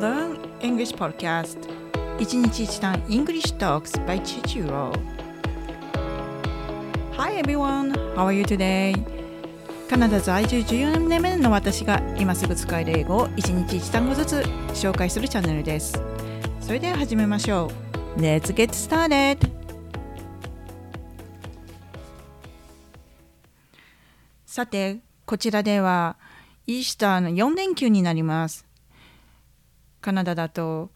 Learn English Podcast 一日一単 English Talks by Chichiro Hi everyone, how are you today? カナダ在住14年目の私が今すぐ使える英語を一日一単語ずつ紹介するチャンネルですそれでは始めましょう Let's get started! さて、こちらではイースターの4連休になります。カナダだと、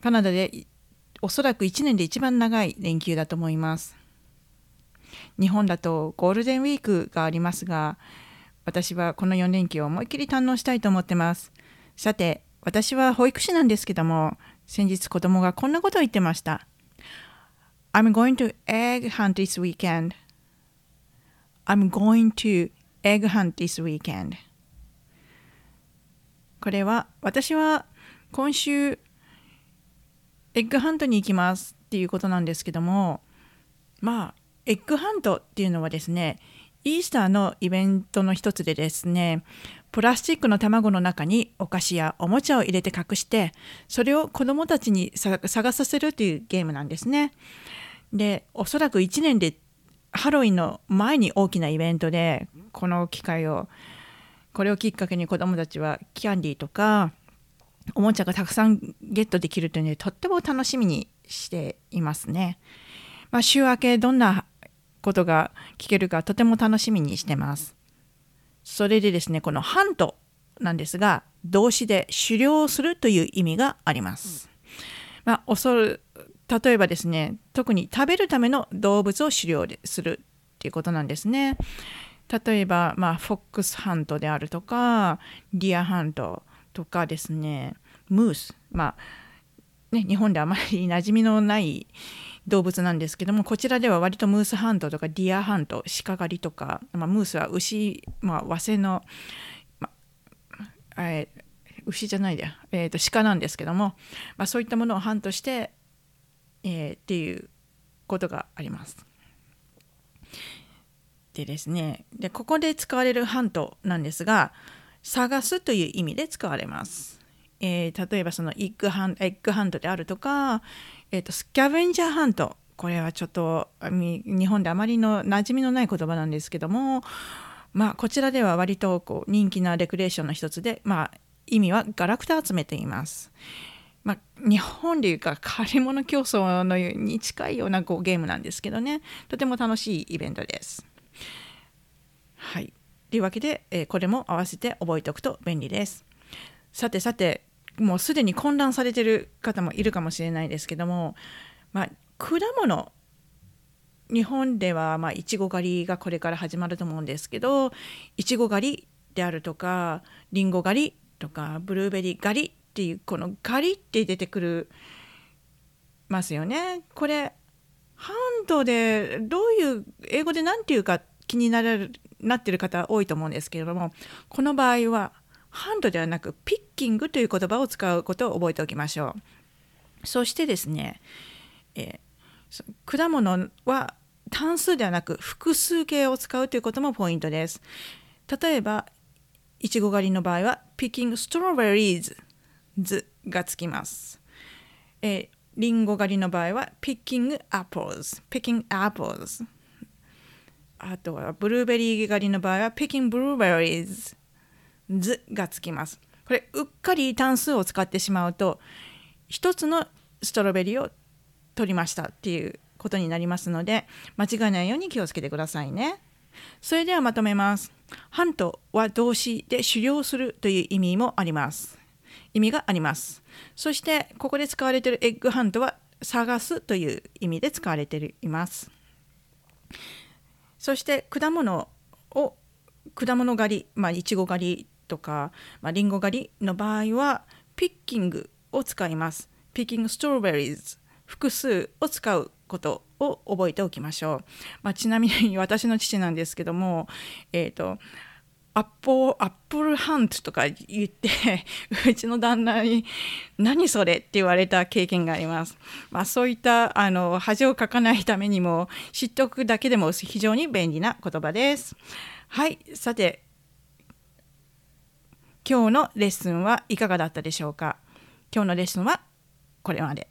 カナダでおそらく1年で一番長い連休だと思います。日本だとゴールデンウィークがありますが、私はこの4連休を思いっきり堪能したいと思ってます。さて、私は保育士なんですけども、先日子供がこんなことを言ってました。I'm going to egg hunt this weekend. I'm going to egg hunt this weekend. これは私は今週エッグハントに行きますっていうことなんですけどもまあエッグハントっていうのはですねイースターのイベントの一つでですねプラスチックの卵の中にお菓子やおもちゃを入れて隠してそれを子どもたちに探させるというゲームなんですね。でおそらく1年でハロウィンの前に大きなイベントでこの機会をこれをきっかけに子どもたちはキャンディーとかおもちゃがたくさんゲットできるというのでとっても楽しみにしていますね。まあ、週明けどんなことが聞けるかとても楽しみにしてます。それでですねこのハントなんですが動詞で狩猟するという意味があります。まあ、恐る例えばですね特に食べるための動物を狩猟するっていうことなんですね。例えば、まあ、フォックスハントであるとかリアハントとかですね。ムース。まあね日本であまり馴染みのない動物なんですけどもこちらでは割とムースハントとかディアハント鹿狩りとか、まあ、ムースは牛、まあ、和製の、まあ、牛じゃないで、えーと、鹿なんですけども、まあ、そういったものをハントしてえー、っていうことがあります。でですねでここで使われるハントなんですが探すという意味で使われます。えー、例えばそのイッグハンエッグハントであるとか、えーと、スキャベンジャーハントこれはちょっと日本であまりの馴染みのない言葉なんですけども、まあ、こちらでは割とこう人気なレクレーションの一つで、まあ、意味はガラクタ集めています。まあ、日本でいうか借り物競争のに近いようなこうゲームなんですけどねとても楽しいイベントです。というわけで、えー、これも合わせて覚えておくと便利です。さてさてもうすでに混乱されてる方もいるかもしれないですけども、まあ、果物日本ではまあいちご狩りがこれから始まると思うんですけどいちご狩りであるとかりんご狩りとかブルーベリー狩りっていうこのガリって出てくるますよね。これハンドでどういう英語で何て言うか気になるなってる方多いと思うんですけれどもこの場合はハンドではなくピッキングという言葉を使うことを覚えておきましょう。そしてですね、えー、果物は単数ではなく複数形を使うということもポイントです。例えばいちご狩りの場合は picking strawberries 図がつきます。えー、リンゴ狩りの場合は picking apples, picking apples。あとはブルーベリー狩りの場合は picking blueberries 図がつきます。これうっかり単数を使ってしまうと一つのストロベリーを取りましたっていうことになりますので間違えないように気をつけてくださいね。それではまとめます。ハントは動詞で狩猟するという意味もあります。意味があります。そしてここで使われているエッグハントは探すという意味で使われています。そして果物を果物狩り、まあ、いちご狩りとか、まあ、リンゴ狩りの場合はピッキングを使います。ピッキングストロベリーズ複数を使うことを覚えておきましょう。まあ、ちなみに私の父なんですけども、えーとアッポアップルハントとか言って うちの旦那に「何それ?」って言われた経験があります。まあ、そういったあの恥をかかないためにも知っておくだけでも非常に便利な言葉です。はいさて今日のレッスンはいかがだったでしょうか？今日のレッスンはこれまで。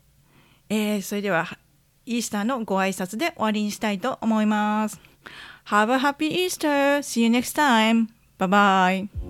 えー、それではイースターのご挨拶で終わりにしたいと思います。Have a happy Easter! See you next time! 拜拜。